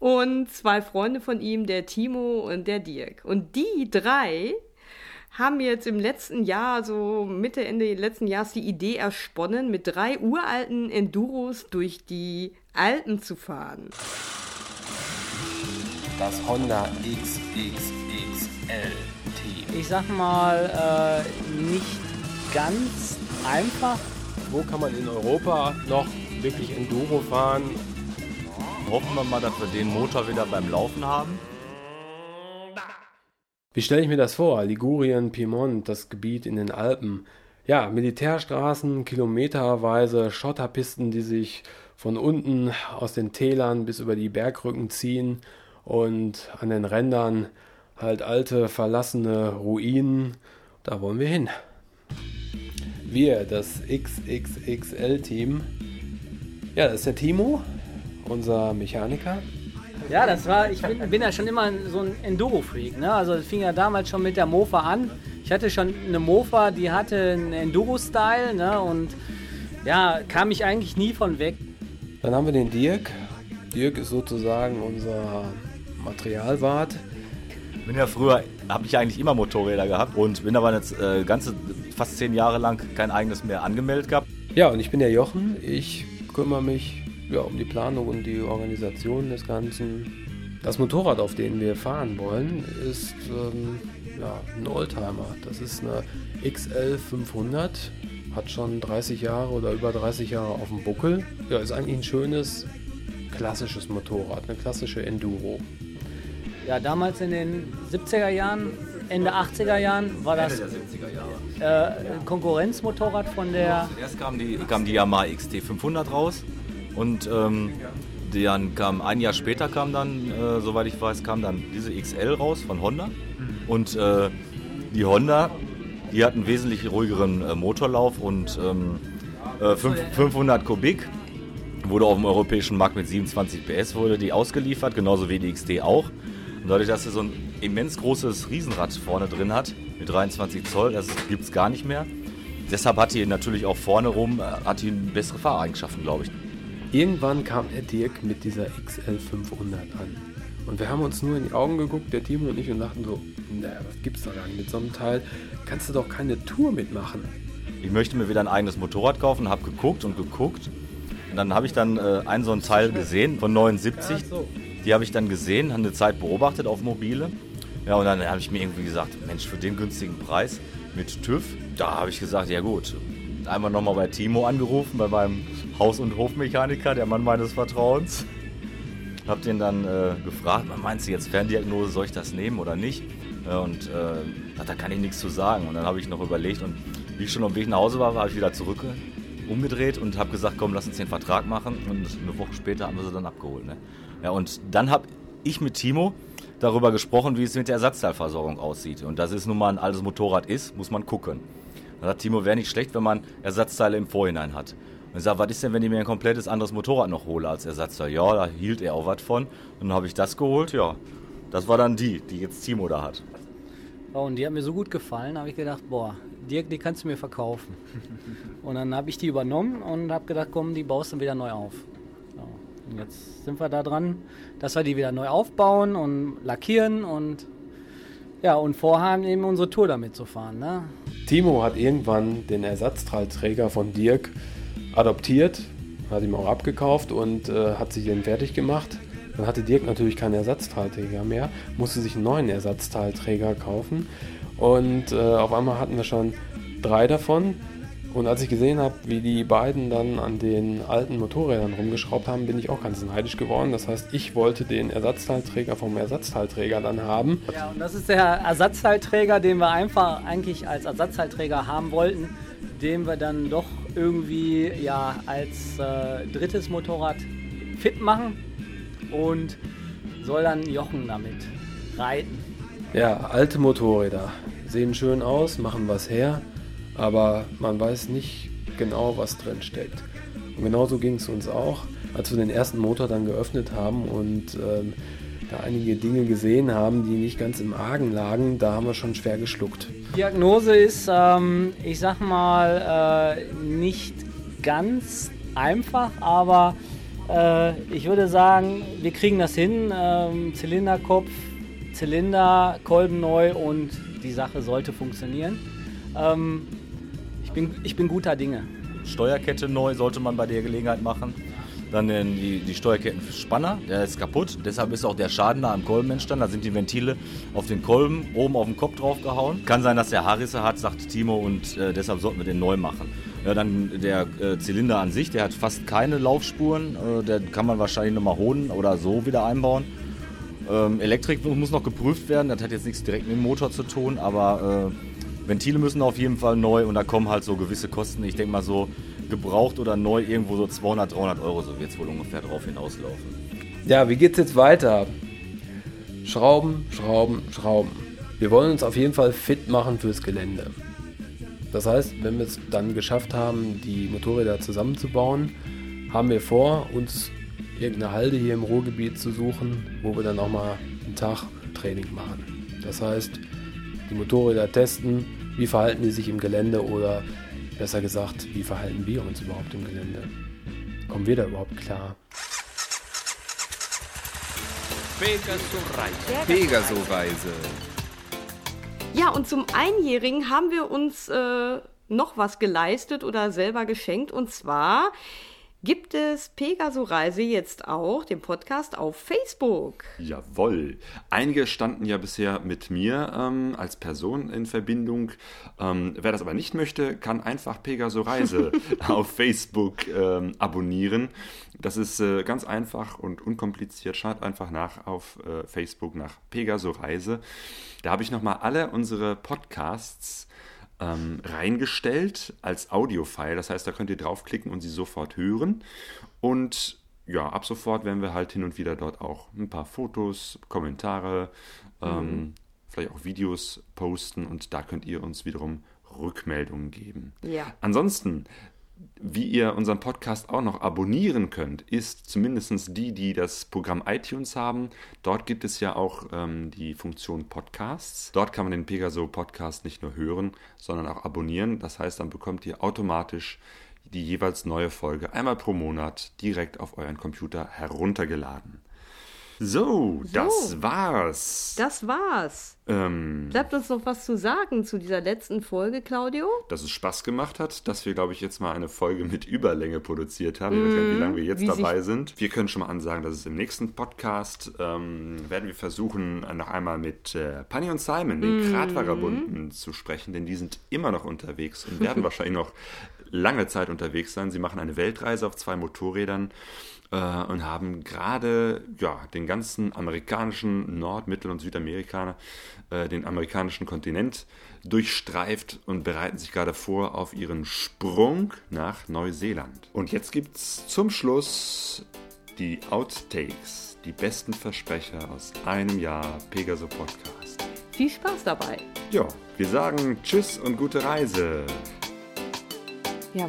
und zwei Freunde von ihm, der Timo und der Dirk. Und die drei haben jetzt im letzten Jahr, so Mitte, Ende letzten Jahres, die Idee ersponnen, mit drei uralten Enduros durch die Alpen zu fahren. Das Honda XXXL Team. Ich sag mal, äh, nicht ganz einfach. Wo kann man in Europa noch wirklich Enduro fahren? Hoffen wir mal, dass wir den Motor wieder beim Laufen haben. Wie stelle ich mir das vor? Ligurien, Piemont, das Gebiet in den Alpen. Ja, Militärstraßen, kilometerweise Schotterpisten, die sich von unten aus den Tälern bis über die Bergrücken ziehen und an den Rändern halt alte, verlassene Ruinen. Da wollen wir hin. Wir, das XXXL-Team. Ja, das ist der Timo, unser Mechaniker. Ja, das war, ich bin, bin ja schon immer so ein Enduro-Freak. Ne? Also es fing ja damals schon mit der Mofa an. Ich hatte schon eine Mofa, die hatte einen Enduro-Style ne? und ja, kam ich eigentlich nie von weg. Dann haben wir den Dirk. Dirk ist sozusagen unser Materialwart. Bin ja früher, habe ich eigentlich immer Motorräder gehabt und bin aber jetzt äh, ganze fast zehn Jahre lang kein eigenes mehr angemeldet gehabt. Ja, und ich bin der Jochen. Ich kümmere mich ja, um die Planung und die Organisation des Ganzen. Das Motorrad, auf dem wir fahren wollen, ist ähm, ja, ein Oldtimer. Das ist eine XL 500, hat schon 30 Jahre oder über 30 Jahre auf dem Buckel. Ja, ist eigentlich ein schönes, klassisches Motorrad, eine klassische Enduro. Ja, damals in den 70er Jahren, Ende 80er Jahren war das äh, ein Konkurrenzmotorrad von der. Zuerst kam die, kam die Yamaha XT 500 raus. Und ähm, dann kam ein Jahr später kam dann, äh, soweit ich weiß, kam dann diese XL raus von Honda. Und äh, die Honda, die hat einen wesentlich ruhigeren äh, Motorlauf und ähm, 500 äh, Kubik. Wurde auf dem europäischen Markt mit 27 PS wurde die ausgeliefert, genauso wie die XT auch. Und dadurch, dass sie so ein immens großes Riesenrad vorne drin hat, mit 23 Zoll, das gibt es gar nicht mehr. Deshalb hat die natürlich auch vorne rum, äh, hat die bessere Fahreigenschaften, glaube ich. Irgendwann kam der Dirk mit dieser XL500 an. Und wir haben uns nur in die Augen geguckt, der Timo und ich, und dachten so, naja, was gibt's da gar nicht. Mit so einem Teil kannst du doch keine Tour mitmachen. Ich möchte mir wieder ein eigenes Motorrad kaufen, habe geguckt und geguckt. Und dann habe ich dann äh, einen so ein Teil gesehen von 79. Die habe ich dann gesehen, habe eine Zeit beobachtet auf Mobile. Ja, und dann habe ich mir irgendwie gesagt, Mensch, für den günstigen Preis mit TÜV, da habe ich gesagt, ja gut. Einmal nochmal bei Timo angerufen, bei meinem Haus- und Hofmechaniker, der Mann meines Vertrauens. Hab den dann äh, gefragt, meinst du jetzt Ferndiagnose, soll ich das nehmen oder nicht? Äh, und äh, da kann ich nichts zu sagen. Und dann habe ich noch überlegt und wie ich schon dem Weg nach Hause war, war ich wieder zurück, umgedreht und habe gesagt, komm, lass uns den Vertrag machen. Und eine Woche später haben wir sie dann abgeholt. Ne? Ja, und dann habe ich mit Timo darüber gesprochen, wie es mit der Ersatzteilversorgung aussieht. Und das ist nun mal ein altes Motorrad ist, muss man gucken. Dann sagt Timo, wäre nicht schlecht, wenn man Ersatzteile im Vorhinein hat. Und ich sage, was ist denn, wenn ich mir ein komplettes anderes Motorrad noch hole als Ersatzteil? Ja, da hielt er auch was von. Und dann habe ich das geholt, ja. Das war dann die, die jetzt Timo da hat. Oh, und die hat mir so gut gefallen, habe ich gedacht, boah, Dirk, die kannst du mir verkaufen. (laughs) und dann habe ich die übernommen und habe gedacht, komm, die baust du wieder neu auf. So. Und jetzt sind wir da dran, dass wir die wieder neu aufbauen und lackieren und ja, und vorhaben eben unsere Tour damit zu fahren. Ne? Timo hat irgendwann den Ersatzteilträger von Dirk adoptiert, hat ihm auch abgekauft und äh, hat sich den fertig gemacht. Dann hatte Dirk natürlich keinen Ersatzteilträger mehr, musste sich einen neuen Ersatzteilträger kaufen. Und äh, auf einmal hatten wir schon drei davon. Und als ich gesehen habe, wie die beiden dann an den alten Motorrädern rumgeschraubt haben, bin ich auch ganz neidisch geworden. Das heißt, ich wollte den Ersatzteilträger vom Ersatzteilträger dann haben. Ja, und das ist der Ersatzteilträger, den wir einfach eigentlich als Ersatzteilträger haben wollten, den wir dann doch irgendwie ja als äh, drittes Motorrad fit machen und soll dann Jochen damit reiten. Ja, alte Motorräder sehen schön aus, machen was her, aber man weiß nicht genau, was drin steckt. Und genauso ging es uns auch, als wir den ersten Motor dann geöffnet haben und ähm, da einige Dinge gesehen haben, die nicht ganz im Argen lagen, da haben wir schon schwer geschluckt. Diagnose ist, ähm, ich sag mal, äh, nicht ganz einfach, aber äh, ich würde sagen, wir kriegen das hin. Ähm, Zylinderkopf, Zylinder, Kolben neu und die Sache sollte funktionieren. Ähm, ich, bin, ich bin guter Dinge. Steuerkette neu sollte man bei der Gelegenheit machen. Dann die, die Steuerkettenspanner, der ist kaputt. Deshalb ist auch der Schaden da am Kolben entstanden. Da sind die Ventile auf den Kolben oben auf den Kopf drauf gehauen. Kann sein, dass der Haarrisse hat, sagt Timo, und äh, deshalb sollten wir den neu machen. Ja, dann der äh, Zylinder an sich, der hat fast keine Laufspuren. Äh, der kann man wahrscheinlich nochmal holen oder so wieder einbauen. Ähm, Elektrik muss noch geprüft werden. Das hat jetzt nichts direkt mit dem Motor zu tun, aber äh, Ventile müssen auf jeden Fall neu und da kommen halt so gewisse Kosten. Ich denke mal so gebraucht oder neu irgendwo so 200, 300 Euro, so wird es wohl ungefähr drauf hinauslaufen. Ja, wie geht's jetzt weiter? Schrauben, Schrauben, Schrauben. Wir wollen uns auf jeden Fall fit machen fürs Gelände. Das heißt, wenn wir es dann geschafft haben, die Motorräder zusammenzubauen, haben wir vor, uns irgendeine Halde hier im Ruhrgebiet zu suchen, wo wir dann auch mal einen Tag Training machen. Das heißt, die Motorräder testen, wie verhalten die sich im Gelände oder besser gesagt, wie verhalten wir uns überhaupt im Gelände? Kommen wir da überhaupt klar? Pegaso-Reise. Pegaso-Reise. Ja, und zum Einjährigen haben wir uns äh, noch was geleistet oder selber geschenkt. Und zwar gibt es Pegaso Reise jetzt auch, den Podcast auf Facebook. Jawoll. Einige standen ja bisher mit mir ähm, als Person in Verbindung. Ähm, wer das aber nicht möchte, kann einfach Pegaso Reise (laughs) auf Facebook ähm, abonnieren. Das ist äh, ganz einfach und unkompliziert. Schaut einfach nach auf äh, Facebook nach Pegaso Reise. Da habe ich nochmal alle unsere Podcasts ähm, reingestellt als Audiofile. Das heißt, da könnt ihr draufklicken und sie sofort hören. Und ja, ab sofort werden wir halt hin und wieder dort auch ein paar Fotos, Kommentare, ähm, mhm. vielleicht auch Videos posten und da könnt ihr uns wiederum Rückmeldungen geben. Ja. Ansonsten wie ihr unseren Podcast auch noch abonnieren könnt, ist zumindest die, die das Programm iTunes haben. Dort gibt es ja auch ähm, die Funktion Podcasts. Dort kann man den Pegaso Podcast nicht nur hören, sondern auch abonnieren. Das heißt, dann bekommt ihr automatisch die jeweils neue Folge einmal pro Monat direkt auf euren Computer heruntergeladen. So, das war's. Das war's. Ähm, Bleibt uns noch was zu sagen zu dieser letzten Folge, Claudio? dass es Spaß gemacht hat, dass wir, glaube ich, jetzt mal eine Folge mit Überlänge produziert haben. Ich weiß nicht, wie lange wir jetzt dabei sind. Wir können schon mal ansagen, dass es im nächsten Podcast ähm, werden wir versuchen, noch einmal mit äh, Panny und Simon, den Kratvagabunden, zu sprechen, denn die sind immer noch unterwegs und werden (laughs) wahrscheinlich noch lange Zeit unterwegs sein. Sie machen eine Weltreise auf zwei Motorrädern äh, und haben gerade ja, den ganzen amerikanischen Nord-, Mittel- und Südamerikaner, äh, den amerikanischen Kontinent durchstreift und bereiten sich gerade vor auf ihren Sprung nach Neuseeland. Und jetzt gibt's zum Schluss die Outtakes, die besten Versprecher aus einem Jahr Pegaso Podcast. Viel Spaß dabei. Ja, wir sagen Tschüss und gute Reise. Ja,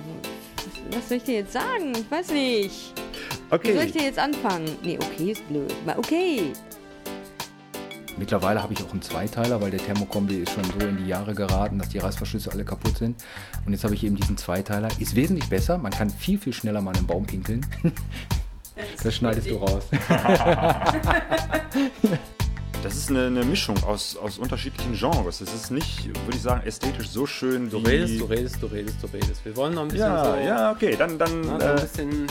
was, was soll ich dir jetzt sagen? Ich weiß nicht. Wie soll ich dir jetzt anfangen? Nee, okay, ist blöd. Mal okay. Mittlerweile habe ich auch einen Zweiteiler, weil der Thermokombi ist schon so in die Jahre geraten, dass die Reißverschlüsse alle kaputt sind. Und jetzt habe ich eben diesen Zweiteiler. Ist wesentlich besser. Man kann viel, viel schneller mal einen Baum pinkeln. (laughs) Das schneidest du raus. (laughs) Das ist eine, eine Mischung aus, aus unterschiedlichen Genres. Es ist nicht, würde ich sagen, ästhetisch so schön Du wie... redest, du redest, du redest, du redest. Wir wollen noch ein bisschen Ja, so. ja, okay, dann... dann Na, so ein äh, bisschen.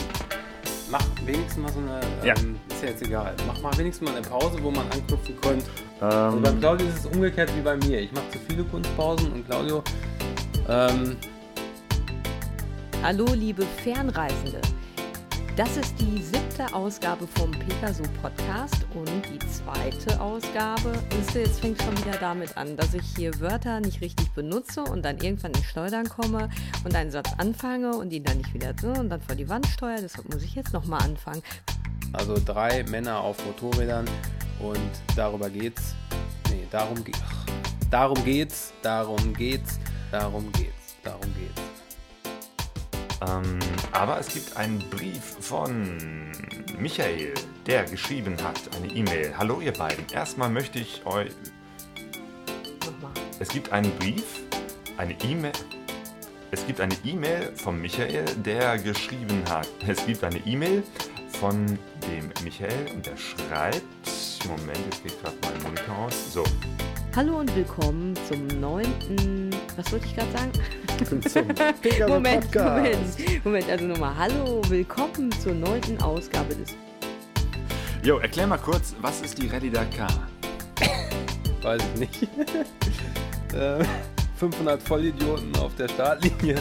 Mach wenigstens mal so eine. Ja. Ähm, ist ja jetzt egal. Mach mal wenigstens mal eine Pause, wo man anknüpfen könnte. Also ähm, beim Claudio ist es umgekehrt wie bei mir. Ich mache zu viele Kunstpausen und Claudio. Ähm, Hallo, liebe Fernreisende. Das ist die siebte Ausgabe vom Pegaso Podcast und die zweite Ausgabe. Wisst ihr, jetzt fängt schon wieder damit an, dass ich hier Wörter nicht richtig benutze und dann irgendwann ins Schleudern komme und einen Satz anfange und ihn dann nicht wieder so und dann vor die Wand steuere. Deshalb muss ich jetzt nochmal anfangen. also drei Männer auf Motorrädern und darüber geht's. Nee, darum geht's. Darum geht's, darum geht's, darum geht's, darum geht's. Ähm, aber es gibt einen Brief von Michael, der geschrieben hat, eine E-Mail. Hallo ihr beiden. Erstmal möchte ich euch... Nochmal. Es gibt einen Brief, eine E-Mail... Es gibt eine E-Mail von Michael, der geschrieben hat. Es gibt eine E-Mail von dem Michael und der schreibt... Moment, jetzt geht gerade mein Monitor aus. So, Hallo und willkommen zum neunten. Was wollte ich gerade sagen? Zum (laughs) Moment, Podcast. Moment, Moment, also nochmal. Hallo, willkommen zur neunten Ausgabe des Jo, erklär mal kurz, was ist die Rallye Dakar? (laughs) Weiß ich nicht. (laughs) Äh, 500 Vollidioten auf der Startlinie.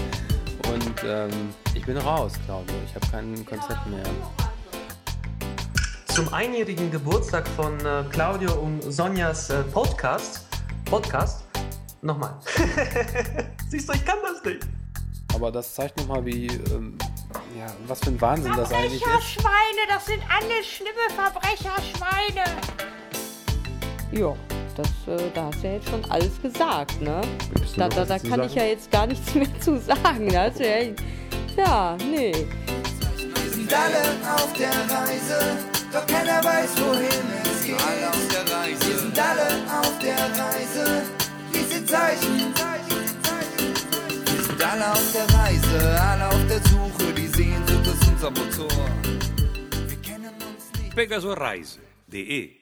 Und ähm, ich bin raus, Claudio. Ich habe kein Konzept mehr. Zum einjährigen Geburtstag von äh, Claudio und Sonjas äh, Podcast. Podcast. Nochmal. (laughs) Siehst du, ich kann das nicht. Aber das zeigt nochmal, wie, ähm, ja, was für ein Wahnsinn das eigentlich ist. Verbrecherschweine, das sind alle schlimme Verbrecherschweine. Ja, das, äh, da hast du ja jetzt schon alles gesagt, ne? Da, da, da kann ich ja jetzt gar nichts (laughs) mehr zu sagen. Du ja, ja, nee. Wir sind alle auf der Reise, doch keiner weiß, wohin es geht. Alle auf der Reise. Wir sind alle auf der Reise, Zeichen. Wir sind alle auf der Reise, alle auf der Suche, die Sehnsucht ist unser Motor. Wir kennen uns nicht. pegasoreise.de